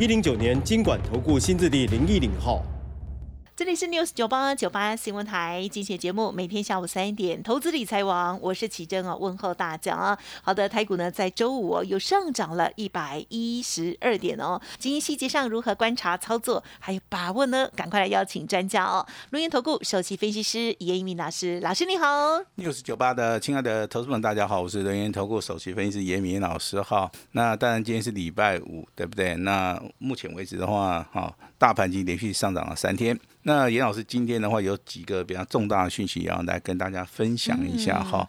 一零九年经管投顾新字第零一零号。这里是 News 九八九八新闻台，精选节目，每天下午三点，投资理财王，我是奇珍啊，问候大家啊。好的，台股呢在周五哦又上涨了一百一十二点哦。经营细节上如何观察操作，还有把握呢？赶快来邀请专家哦，录音投顾首席分析师严一鸣老师，老师你好。News 九八的亲爱的投资们，大家好，我是人员投顾首席分析师严明老师哈。那当然今天是礼拜五，对不对？那目前为止的话，哈，大盘已经连续上涨了三天。那严老师今天的话有几个比较重大的讯息要来跟大家分享一下哈，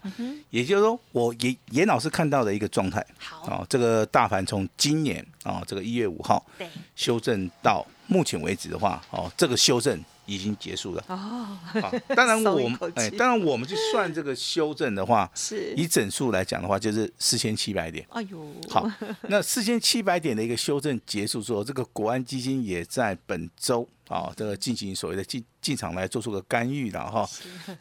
也就是说我严严老师看到的一个状态，好，哦，这个大盘从今年啊这个一月五号对，修正到目前为止的话，哦，这个修正已经结束了。哦，好，当然我们哎，当然我们去算这个修正的话，是，以整数来讲的话，就是四千七百点。哎呦，好，那四千七百点的一个修正结束之后，这个国安基金也在本周啊，这个进行所谓的进进场来做出个干预了哈。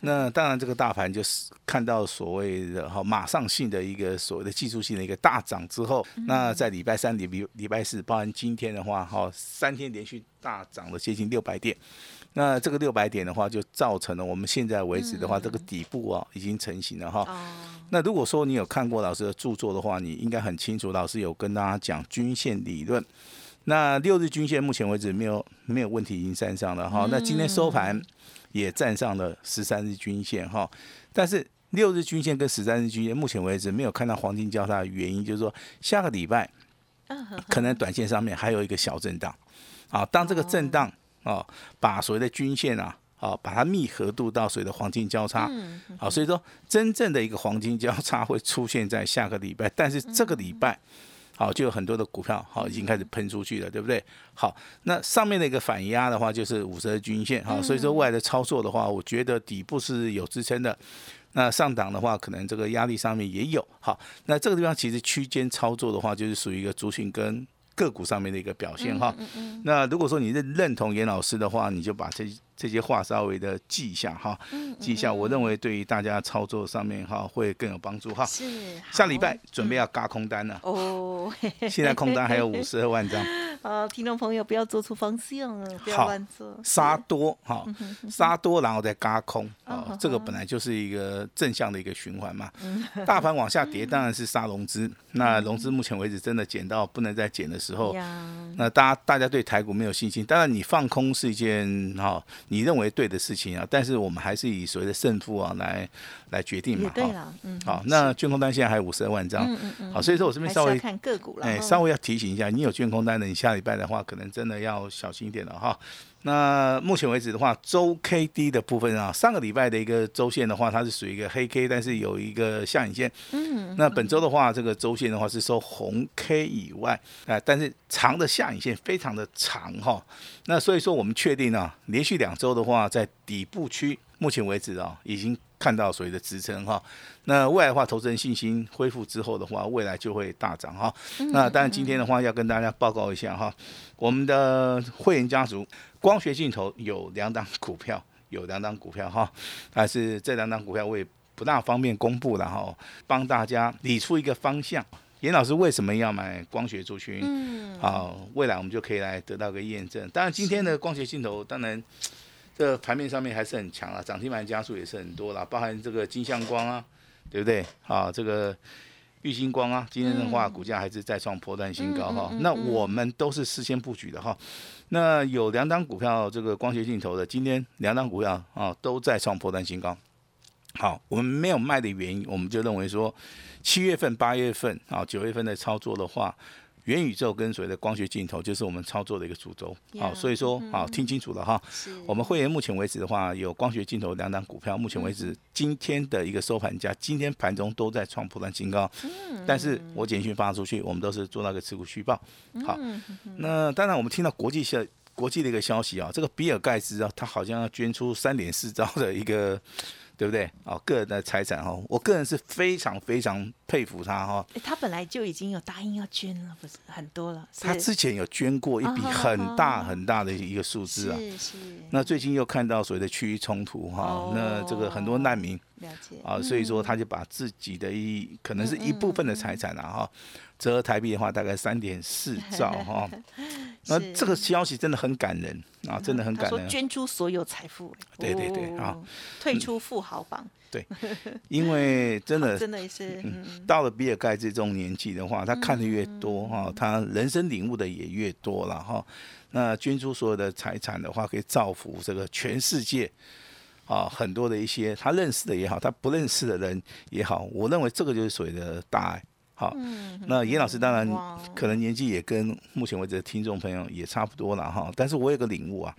那当然，这个大盘就是看到所谓的哈马上性的一个所谓的技术性的一个大涨之后，那在礼拜三、礼礼礼拜四，包含今天的话，哈，三天连续大涨了接近六百点。那这个六百点的话，就造成了我们现在为止的话，这个底部啊已经成型了哈。哦，那如果说你有看过老师的著作的话，你应该很清楚，老师有跟大家讲均线理论。那六日均线目前为止没有没有问题，已经站上了哈。那今天收盘也站上了十三日均线哈，但是六日均线跟十三日均线目前为止没有看到黄金交叉的原因，就是说下个礼拜可能短线上面还有一个小震荡啊。当这个震荡啊，把所谓的均线啊。好，把它密合度到所谓的黄金交叉，嗯好，所以说真正的一个黄金交叉会出现在下个礼拜，但是这个礼拜，好就有很多的股票好已经开始喷出去了，对不对？好，那上面的一个反压的话就是五十日均线，好，所以说未来的操作的话，我觉得底部是有支撑的。那上档的话，可能这个压力上面也有。好，那这个地方其实区间操作的话，就是属于一个族群跟个股上面的一个表现哈。那如果说你认认同严老师的话，你就把这这些话稍微的记一下哈，记一下。我认为对于大家操作上面哈会更有帮助哈。是，下礼拜准备要嘎空单了，哦，现在空单还有五十二万张，呃，听众朋友不要做出方向啊，不要乱做，杀多哈，杀多然后再嘎空啊这个本来就是一个正向的一个循环嘛。大盘往下跌当然是杀融资，那融资目前为止真的减到不能再减的时候，那大家大家对台股没有信心，当然你放空是一件哈、你认为对的事情啊，但是我们还是以所谓的胜负啊来来决定嘛，哈。对了，嗯，好，那卷空单现在还有五十二万张，好，所以说我这边稍微看个股了，哎，稍微要提醒一下，你有卷空单的，你下礼拜的话，可能真的要小心一点了哈。那目前为止的话，周 K D 的部分啊，上个礼拜的一个周线的话，它是属于一个黑 K，但是有一个下影线。嗯，那本周的话，这个周线的话是收红 K 以外，啊、但是长的下影线非常的长哈。那所以说，我们确定啊，连续两周的话，在底部区，目前为止啊，已经看到所谓的支撑哈。那未来的话，投资人信心恢复之后的话，未来就会大涨哈。那当然，今天的话要跟大家报告一下哈，我们的会员家族光学镜头有两档股票，有两档股票哈，但是这两档股票我也不大方便公布了哈，帮大家理出一个方向。严老师为什么要买光学族群？嗯，好，未来我们就可以来得到个验证。当然，今天的光学镜头，当然这盘面上面还是很强啊，涨停板加速也是很多啦，包含这个金相光啊，对不对？啊，这个玉星光啊，今天的话股价还是再创破断新高哈。那我们都是事先布局的哈。那有两档股票，这个光学镜头的，今天两档股票啊都在创破断新高。好，我们没有卖的原因，我们就认为说，七月份、八月份啊、九月份的操作的话，元宇宙跟所谓的光学镜头就是我们操作的一个主轴。好，所以说好听清楚了哈。我们会员目前为止的话，有光学镜头两档股票，目前为止今天的一个收盘价，今天盘中都在创破断新高。嗯。但是我简讯发出去，我们都是做那个持股虚报。好。那当然，我们听到国际消国际的一个消息啊，这个比尔盖茨啊，他好像要捐出三点四兆的一个。对不对？哦，个人的财产哦，我个人是非常非常佩服他哈。他本来就已经有答应要捐了，不是很多了。他之前有捐过一笔很大很大的一个数字啊。是是。那最近又看到所谓的区域冲突哈，那这个很多难民。了解。啊，所以说他就把自己的一可能是一部分的财产啊哈。折合台币的话，大概三点四兆 哈。那这个消息真的很感人啊，真的很感人。捐出所有财富。对对对啊，退出富豪榜。对，因为真的真的是到了比尔盖茨这种年纪的话，他看的越多哈，他人生领悟的也越多了哈。那捐出所有的财产的话，可以造福这个全世界啊，很多的一些他认识的也好，他不认识的人也好，我认为这个就是所谓的大爱。好，那严老师当然可能年纪也跟目前为止的听众朋友也差不多了哈，但是我有个领悟啊，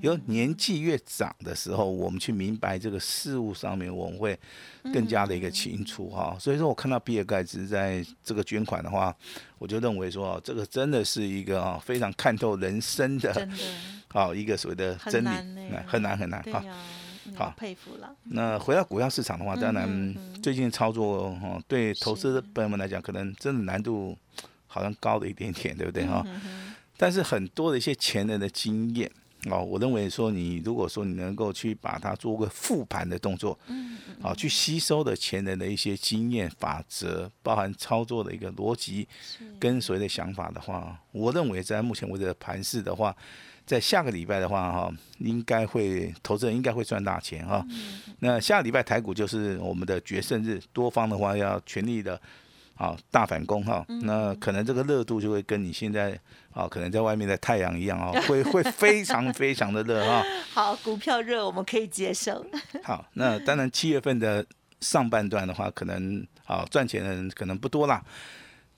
有年纪越长的时候，我们去明白这个事物上面，我们会更加的一个清楚哈。所以说我看到比尔盖茨在这个捐款的话，我就认为说这个真的是一个啊非常看透人生的，好一个所谓的真理，很难很难哈。好佩服了。那回到股票市场的话，当然最近操作哈，对投资的朋友们来讲，可能真的难度好像高了一点点，对不对哈？但是很多的一些前人的经验哦，我认为说你如果说你能够去把它做个复盘的动作，嗯，好去吸收的前人的一些经验法则，包含操作的一个逻辑跟所谓的想法的话，我认为在目前为止的盘势的话。在下个礼拜的话，哈，应该会投资人应该会赚大钱哈。那下个礼拜台股就是我们的决胜日，多方的话要全力的，啊，大反攻哈。那可能这个热度就会跟你现在啊，可能在外面的太阳一样啊，会会非常非常的热哈。好，股票热我们可以接受。好，那当然七月份的上半段的话，可能啊赚钱的人可能不多啦。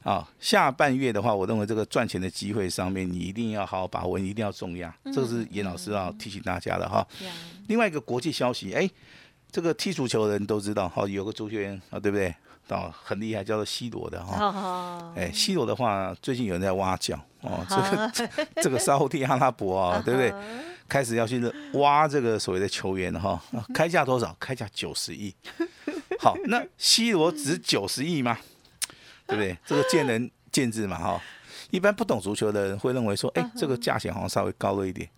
啊，下半月的话，我认为这个赚钱的机会上面，你一定要好好把握，一定要重压。这个是严老师要提醒大家的哈。另外一个国际消息，哎，这个踢足球的人都知道，哈，有个足球员啊，对不对？哦，很厉害，叫做 C 罗的哈。哎，C 罗的话，最近有人在挖角哦，这个 这个沙特阿拉伯啊，对不对？开始要去挖这个所谓的球员哈，开价多少？开价九十亿。好，那 C 罗值九十亿吗？对不对？这个见仁见智嘛，哈。一般不懂足球的人会认为说，哎，这个价钱好像稍微高了一点。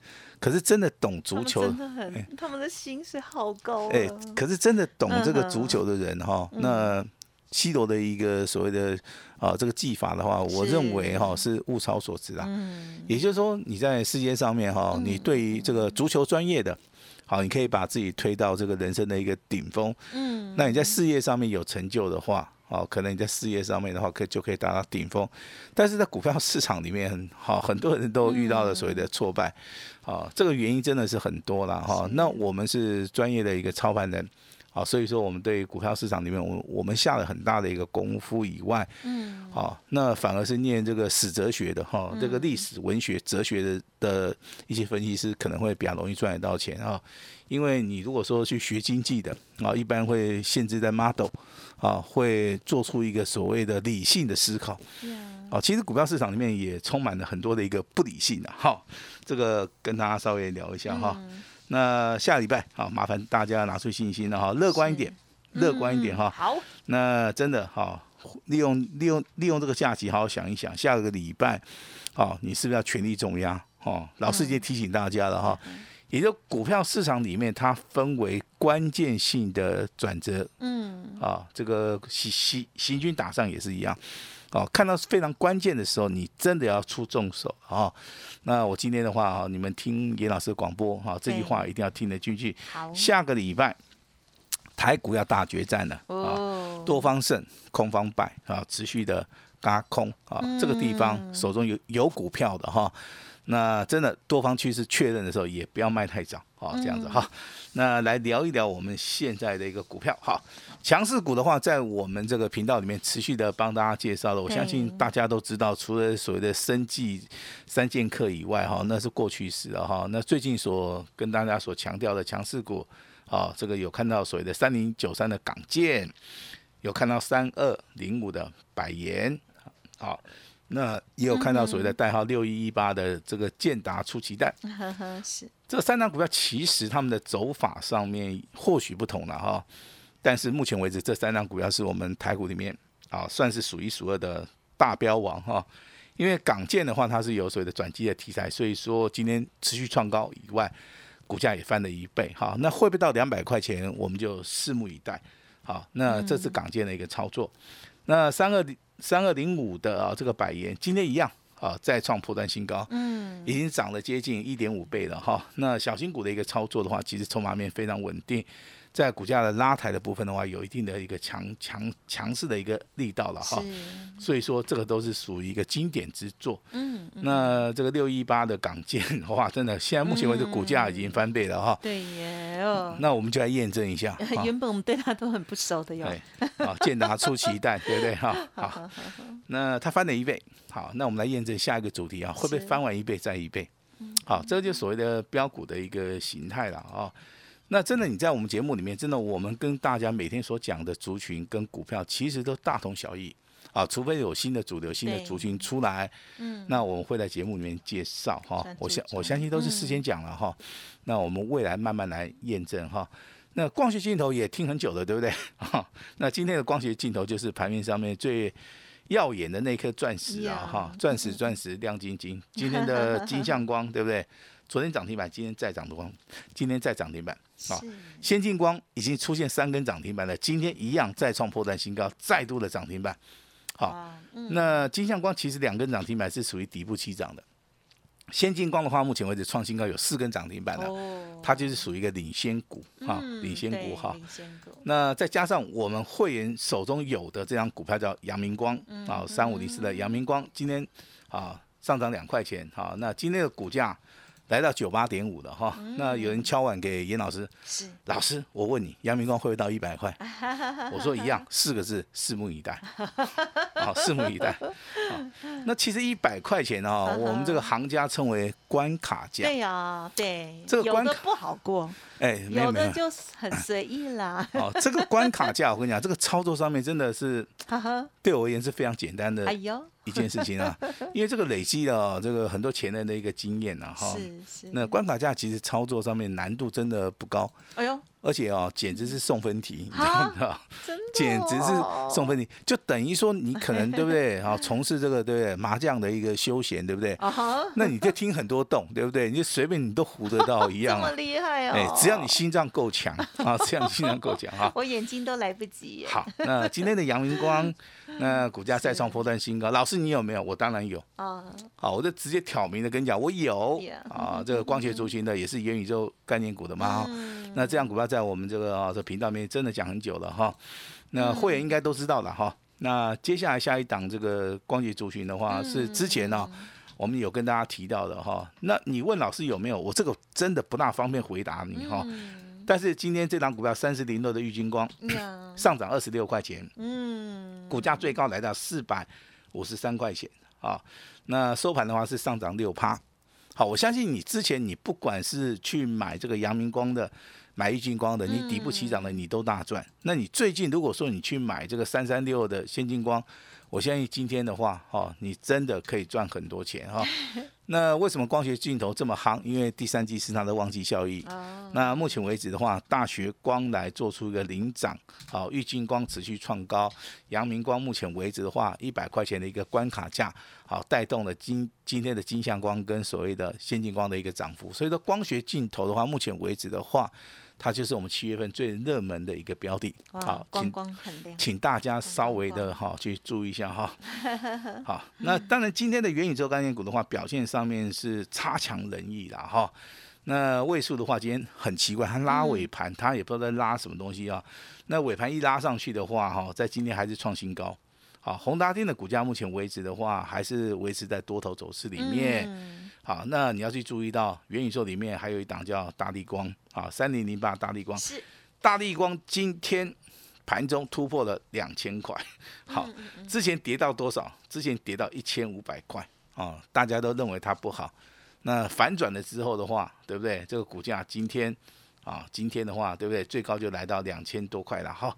可是真的懂足球，真的很，他们的薪水好高。哎，可是真的懂这个足球的人哈，那西罗的一个所谓的啊这个技法的话，我认为哈是物超所值啊。嗯。也就是说，你在世界上面哈，你对于这个足球专业的，好，你可以把自己推到这个人生的一个顶峰。嗯。那你在事业上面有成就的话。哦，可能你在事业上面的话，可就可以达到顶峰，但是在股票市场里面，哈，很多人都遇到了所谓的挫败，啊，这个原因真的是很多了哈。那我们是专业的一个操盘人，啊，所以说我们对股票市场里面，我我们下了很大的一个功夫以外，嗯，好，那反而是念这个史哲学的哈，这个历史、文学、哲学的的一些分析师可能会比较容易赚得到钱啊。因为你如果说去学经济的啊，一般会限制在 model 啊，会做出一个所谓的理性的思考。啊，其实股票市场里面也充满了很多的一个不理性的哈。这个跟大家稍微聊一下哈。那下礼拜啊，麻烦大家拿出信心了哈，乐观一点，乐观一点哈。好。那真的哈，利用利用利用这个假期，好好想一想，下个礼拜，哦，你是不是要全力重压？哦，老师已经提醒大家了哈。也就股票市场里面，它分为关键性的转折，嗯，啊，这个行行行军打仗也是一样，哦，看到非常关键的时候，你真的要出重手啊。那我今天的话啊，你们听严老师的广播哈，这句话一定要听得进去。好，下个礼拜台股要大决战了啊，多方胜，空方败啊，持续的嘎空啊，这个地方手中有有股票的哈。那真的多方趋势确认的时候，也不要卖太早，好这样子哈。那来聊一聊我们现在的一个股票，好，强势股的话，在我们这个频道里面持续的帮大家介绍了。我相信大家都知道，除了所谓的生计三剑客以外，哈，那是过去式了哈。那最近所跟大家所强调的强势股，啊，这个有看到所谓的三零九三的港建，有看到三二零五的百元，好。那也有看到所谓的代号六一一八的这个建达出奇蛋，是这三张股票，其实他们的走法上面或许不同了哈，但是目前为止这三张股票是我们台股里面啊算是数一数二的大标王哈，因为港建的话它是有所谓的转机的题材，所以说今天持续创高以外，股价也翻了一倍哈，那会不会到两百块钱，我们就拭目以待。好，那这是港建的一个操作，那三二。三二零五的啊，这个百元今天一样啊，再创破断新高，嗯，已经涨了接近一点五倍了哈。那小型股的一个操作的话，其实筹码面非常稳定。在股价的拉抬的部分的话，有一定的一个强强强势的一个力道了哈，所以说这个都是属于一个经典之作。嗯，那这个六一八的港建哇，真的现在目前为止股价已经翻倍了哈。对耶，那我们就来验证一下。原本我们对它都很不熟的哟。好，建达出奇蛋，对不对哈？好，那它翻了一倍。好，那我们来验证下一个主题啊，会不会翻完一倍再一倍？好，这就所谓的标股的一个形态了啊。那真的，你在我们节目里面，真的，我们跟大家每天所讲的族群跟股票，其实都大同小异啊，除非有新的主流、新的族群出来，嗯，那我们会在节目里面介绍哈。我相我相信都是事先讲了哈。那我们未来慢慢来验证哈。那光学镜头也听很久了，对不对？哈，那今天的光学镜头就是盘面上面最耀眼的那颗钻石啊，哈，钻石钻石亮晶晶。今天的金像光，对不对？昨天涨停板，今天再涨光，今天再涨停板啊！先进光已经出现三根涨停板了，今天一样再创破断新高，再度的涨停板。好，那金相光其实两根涨停板是属于底部起涨的。先进光的话，目前为止创新高有四根涨停板了，它就是属于一个领先股啊，领先股哈。那再加上我们会员手中有的这张股票叫阳明光啊，三五零四的阳明光，今天啊上涨两块钱哈，那今天的股价。来到九八点五了哈，那有人敲碗给严老师，是老师，我问你，阳明光会不会到一百块？我说一样，四个字，拭目以待。好，拭目以待。好，那其实一百块钱哦，我们这个行家称为关卡价。对呀，对，这个关卡不好过。哎，有的就很随意啦。哦，这个关卡价，我跟你讲，这个操作上面真的是，对我而言是非常简单的。哎呦。一件事情啊，因为这个累积了这个很多前人的一个经验呐，哈。是是。那关卡价其实操作上面难度真的不高。哎呦。而且哦，简直是送分题，你知道吗？真的，简直是送分题，就等于说你可能对不对？好，从事这个对不对？麻将的一个休闲，对不对？啊哈。那你就听很多洞，对不对？你就随便你都胡得到一样。这么厉害哦！哎，只要你心脏够强啊，只要你心脏够强啊。我眼睛都来不及。好，那今天的阳明光，那股价再创波段新高。老师，你有没有？我当然有。啊。好，我就直接挑明的跟你讲，我有。啊，这个光学中心的也是元宇宙概念股的嘛。那这样股票在。我们这个啊这频道里面真的讲很久了哈，那会员应该都知道了哈。那接下来下一档这个光学族群的话，是之前呢我们有跟大家提到的哈。那你问老师有没有？我这个真的不大方便回答你哈。但是今天这档股票三十零六的玉金光上涨二十六块钱，嗯，股价最高来到四百五十三块钱啊。那收盘的话是上涨六趴。好，我相信你之前你不管是去买这个阳明光的。买玉金光的，你底部起涨的，你都大赚。那你最近如果说你去买这个三三六的先进光，我相信今天的话，哈，你真的可以赚很多钱哈。那为什么光学镜头这么夯？因为第三季是它的旺季效益。那目前为止的话，大学光来做出一个领涨，好，玉金光持续创高，阳明光目前为止的话，一百块钱的一个关卡价，好，带动了今今天的金相光跟所谓的先进光的一个涨幅。所以说，光学镜头的话，目前为止的话。它就是我们七月份最热门的一个标的，好，光光很亮，请大家稍微的哈去注意一下哈。好，那当然今天的元宇宙概念股的话，表现上面是差强人意啦哈。那位数的话，今天很奇怪，它拉尾盘，它也不知道在拉什么东西啊。那尾盘一拉上去的话，哈，在今天还是创新高。好，宏达电的股价目前为止的话，还是维持在多头走势里面。好，那你要去注意到元宇宙里面还有一档叫大力光，啊，三零零八大力光，是大力光今天盘中突破了两千块，好，之前跌到多少？之前跌到一千五百块，啊，大家都认为它不好，那反转了之后的话，对不对？这个股价今天啊，今天的话，对不对？最高就来到两千多块了，哈。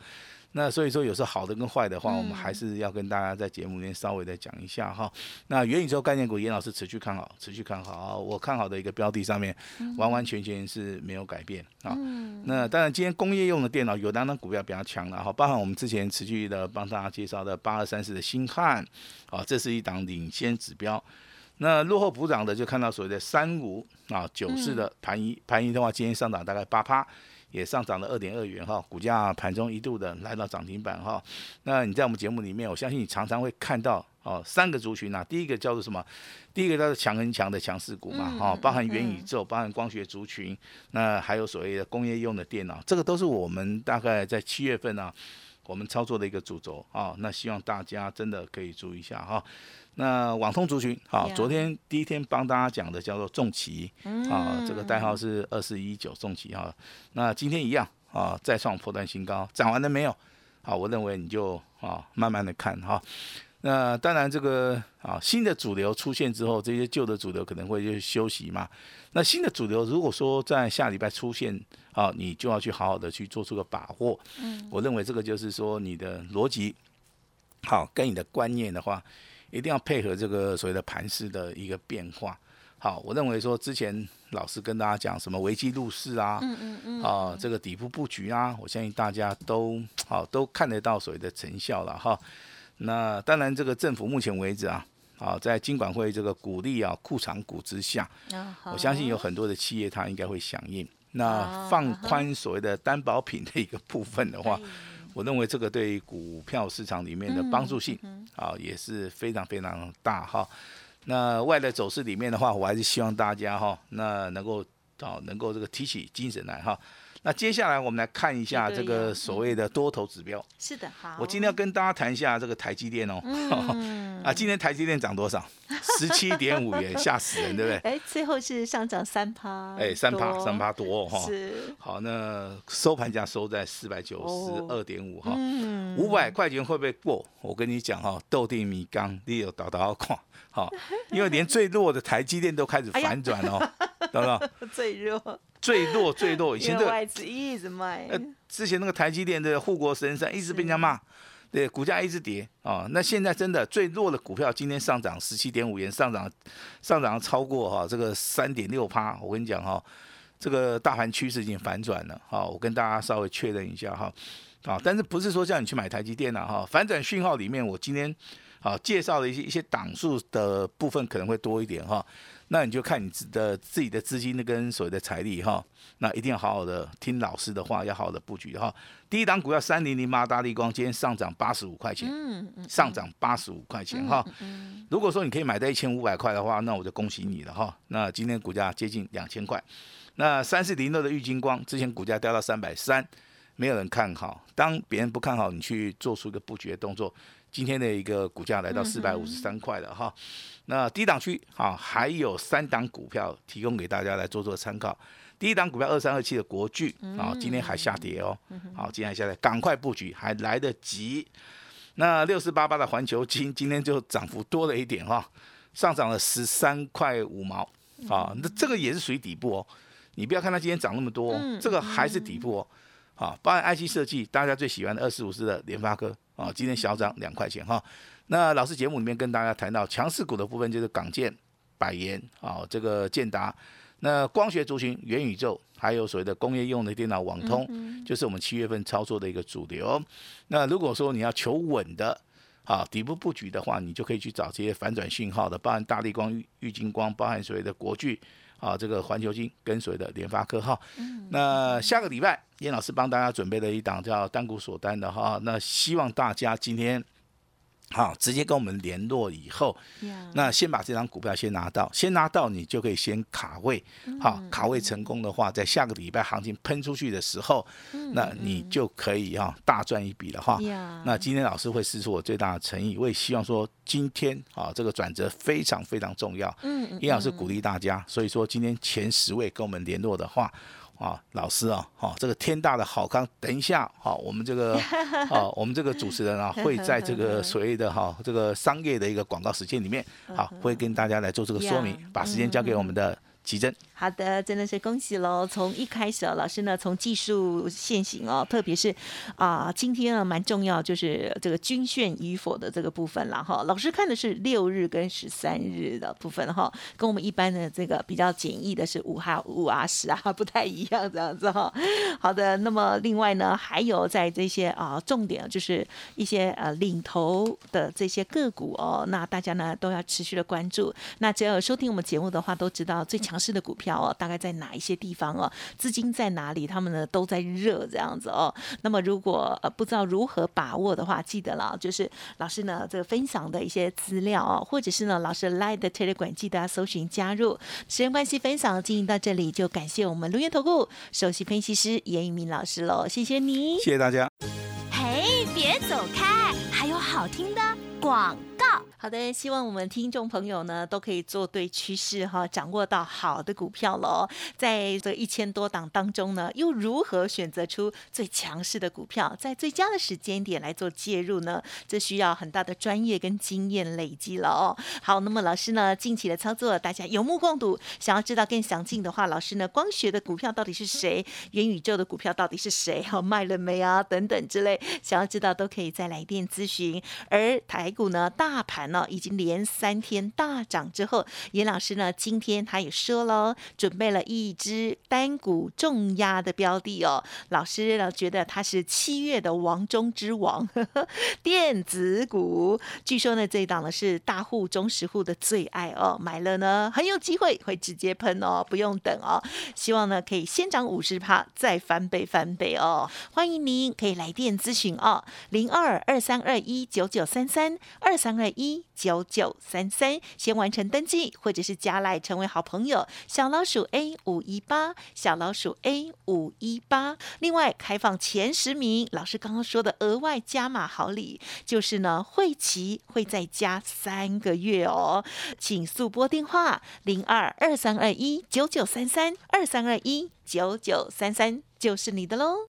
那所以说，有时候好的跟坏的话，我们还是要跟大家在节目里面稍微的讲一下哈。那元宇宙概念股，严老师持续看好，持续看好。我看好的一个标的上面，完完全全是没有改变啊。那当然，今天工业用的电脑有两档股票比较强了哈，包含我们之前持续的帮大家介绍的八二三四的星汉，啊，这是一档领先指标。那落后补涨的就看到所谓的三五啊九四的盘一，盘一的话，今天上涨大概八趴。也上涨了二点二元哈，股价盘中一度的来到涨停板哈。那你在我们节目里面，我相信你常常会看到哦，三个族群啊。第一个叫做什么？第一个叫做强很强的强势股嘛，哈，包含元宇宙，包含光学族群，那还有所谓的工业用的电脑，这个都是我们大概在七月份呢，我们操作的一个主轴啊。那希望大家真的可以注意一下哈。那网通族群，啊，昨天第一天帮大家讲的叫做重旗，啊，这个代号是二四一九重旗哈。那今天一样啊，再创破断新高，涨完了没有？好，我认为你就啊，慢慢的看哈。那当然这个啊，新的主流出现之后，这些旧的主流可能会就休息嘛。那新的主流如果说在下礼拜出现啊，你就要去好好的去做出个把握。嗯，我认为这个就是说你的逻辑好，跟你的观念的话。一定要配合这个所谓的盘势的一个变化。好，我认为说之前老师跟大家讲什么危机入市啊，嗯嗯嗯，啊这个底部布局啊，我相信大家都好都看得到所谓的成效了哈。那当然，这个政府目前为止啊，啊在金管会这个鼓励啊库藏股之下，我相信有很多的企业它应该会响应。那放宽所谓的担保品的一个部分的话。我认为这个对股票市场里面的帮助性啊也是非常非常大哈。那外的走势里面的话，我还是希望大家哈，那能够啊能够这个提起精神来哈。那接下来我们来看一下这个所谓的多头指标。是的，好。我今天要跟大家谈一下这个台积电哦。啊，今天台积电涨多少？十七点五元，吓死人，对不对？哎，最后是上涨三趴。哎，三趴，三趴多哈。是。好，那收盘价收在四百九十二点五哈。嗯。五百块钱会不会过？我跟你讲哈，豆地米缸，你有倒倒看。好，因为连最弱的台积电都开始反转哦，懂不懂？最弱。最弱最弱，以前的外资一直卖。呃，之前那个台积电的护国神山一直被人家骂，对，股价一直跌啊。那现在真的最弱的股票今天上涨十七点五元，上涨上涨超过哈这个三点六趴。我跟你讲哈，这个大盘趋势已经反转了。哈，我跟大家稍微确认一下哈。啊，但是不是说叫你去买台积电了哈？反转讯号里面，我今天啊介绍的一些一些档数的部分可能会多一点哈。那你就看你自的自己的资金跟所谓的财力哈，那一定要好好的听老师的话，要好好的布局哈。第一档股票三零零八大力光今天上涨八十五块钱，上涨八十五块钱哈。如果说你可以买到一千五百块的话，那我就恭喜你了哈。那今天股价接近两千块。那三四零六的玉金光之前股价掉到三百三，没有人看好。当别人不看好，你去做出一个布局的动作。今天的一个股价来到四百五十三块了哈，那低档区啊还有三档股票提供给大家来做做参考。第一档股票二三二七的国巨啊，今天还下跌哦，好，今天还下跌，赶快布局还来得及。那六四八八的环球金今天就涨幅多了一点哈，上涨了十三块五毛。啊，那这个也是属于底部哦。你不要看它今天涨那么多，这个还是底部哦。好，包含 IC 设计，大家最喜欢的二四五四的联发科。啊，今天小涨两块钱哈。那老师节目里面跟大家谈到强势股的部分，就是港建、百元啊，这个建达。那光学族群、元宇宙，还有所谓的工业用的电脑网通，就是我们七月份操作的一个主流。那如果说你要求稳的，啊，底部布局的话，你就可以去找这些反转讯号的，包含大力光、玉金光，包含所谓的国巨。啊，这个环球金跟随的联发科哈，那下个礼拜严老师帮大家准备了一档叫单股锁单的哈，那希望大家今天好，直接跟我们联络以后，那先把这张股票先拿到，先拿到你就可以先卡位，好，卡位成功的话，在下个礼拜行情喷出去的时候，那你就可以哈大赚一笔了哈。那今天老师会施出我最大的诚意，我也希望说今天啊这个转折非常非常重要，嗯，叶老师鼓励大家，所以说今天前十位跟我们联络的话。啊，老师啊，好，这个天大的好康，等一下，哈，我们这个，啊，我们这个主持人啊，会在这个 所谓的哈这个商业的一个广告时间里面，好，会跟大家来做这个说明，把时间交给我们的。奇珍，好的，真的是恭喜喽！从一开始啊，老师呢从技术现行哦，特别是啊，今天啊蛮重要，就是这个均线与否的这个部分了哈。老师看的是六日跟十三日的部分哈，跟我们一般的这个比较简易的是五号五啊十啊不太一样这样子哈。好的，那么另外呢，还有在这些啊重点就是一些呃领头的这些个股哦，那大家呢都要持续的关注。那只要收听我们节目的话，都知道最强。市的股票哦，大概在哪一些地方哦？资金在哪里？他们呢都在热这样子哦。那么如果呃不知道如何把握的话，记得了，就是老师呢这个分享的一些资料哦，或者是呢老师 Live 的 Telegram，记得搜寻加入。时间关系，分享进行到这里，就感谢我们龙源投顾首席分析师严一明老师喽，谢谢你，谢谢大家。嘿，别走开，还有好听的广告。好的，希望我们听众朋友呢都可以做对趋势哈，掌握到好的股票喽。在这一千多档当中呢，又如何选择出最强势的股票，在最佳的时间点来做介入呢？这需要很大的专业跟经验累积了哦。好，那么老师呢近期的操作，大家有目共睹。想要知道更详尽的话，老师呢光学的股票到底是谁？元宇宙的股票到底是谁？好卖了没啊？等等之类，想要知道都可以再来电咨询。而台股呢，大盘。呢，已经连三天大涨之后，严老师呢，今天他也说了，准备了一只单股重压的标的哦。老师呢，觉得他是七月的王中之王，呵 呵电子股。据说呢，这一档呢是大户、中实户的最爱哦，买了呢很有机会会直接喷哦，不用等哦。希望呢可以先涨五十趴，再翻倍翻倍哦。欢迎您可以来电咨询哦，零二二三二一九九三三二三二一九九三三，先完成登记，或者是加来成为好朋友。小老鼠 A 五一八，小老鼠 A 五一八。另外开放前十名，老师刚刚说的额外加码好礼，就是呢会期会再加三个月哦。请速拨电话零二二三二一九九三三二三二一九九三三，就是你的喽。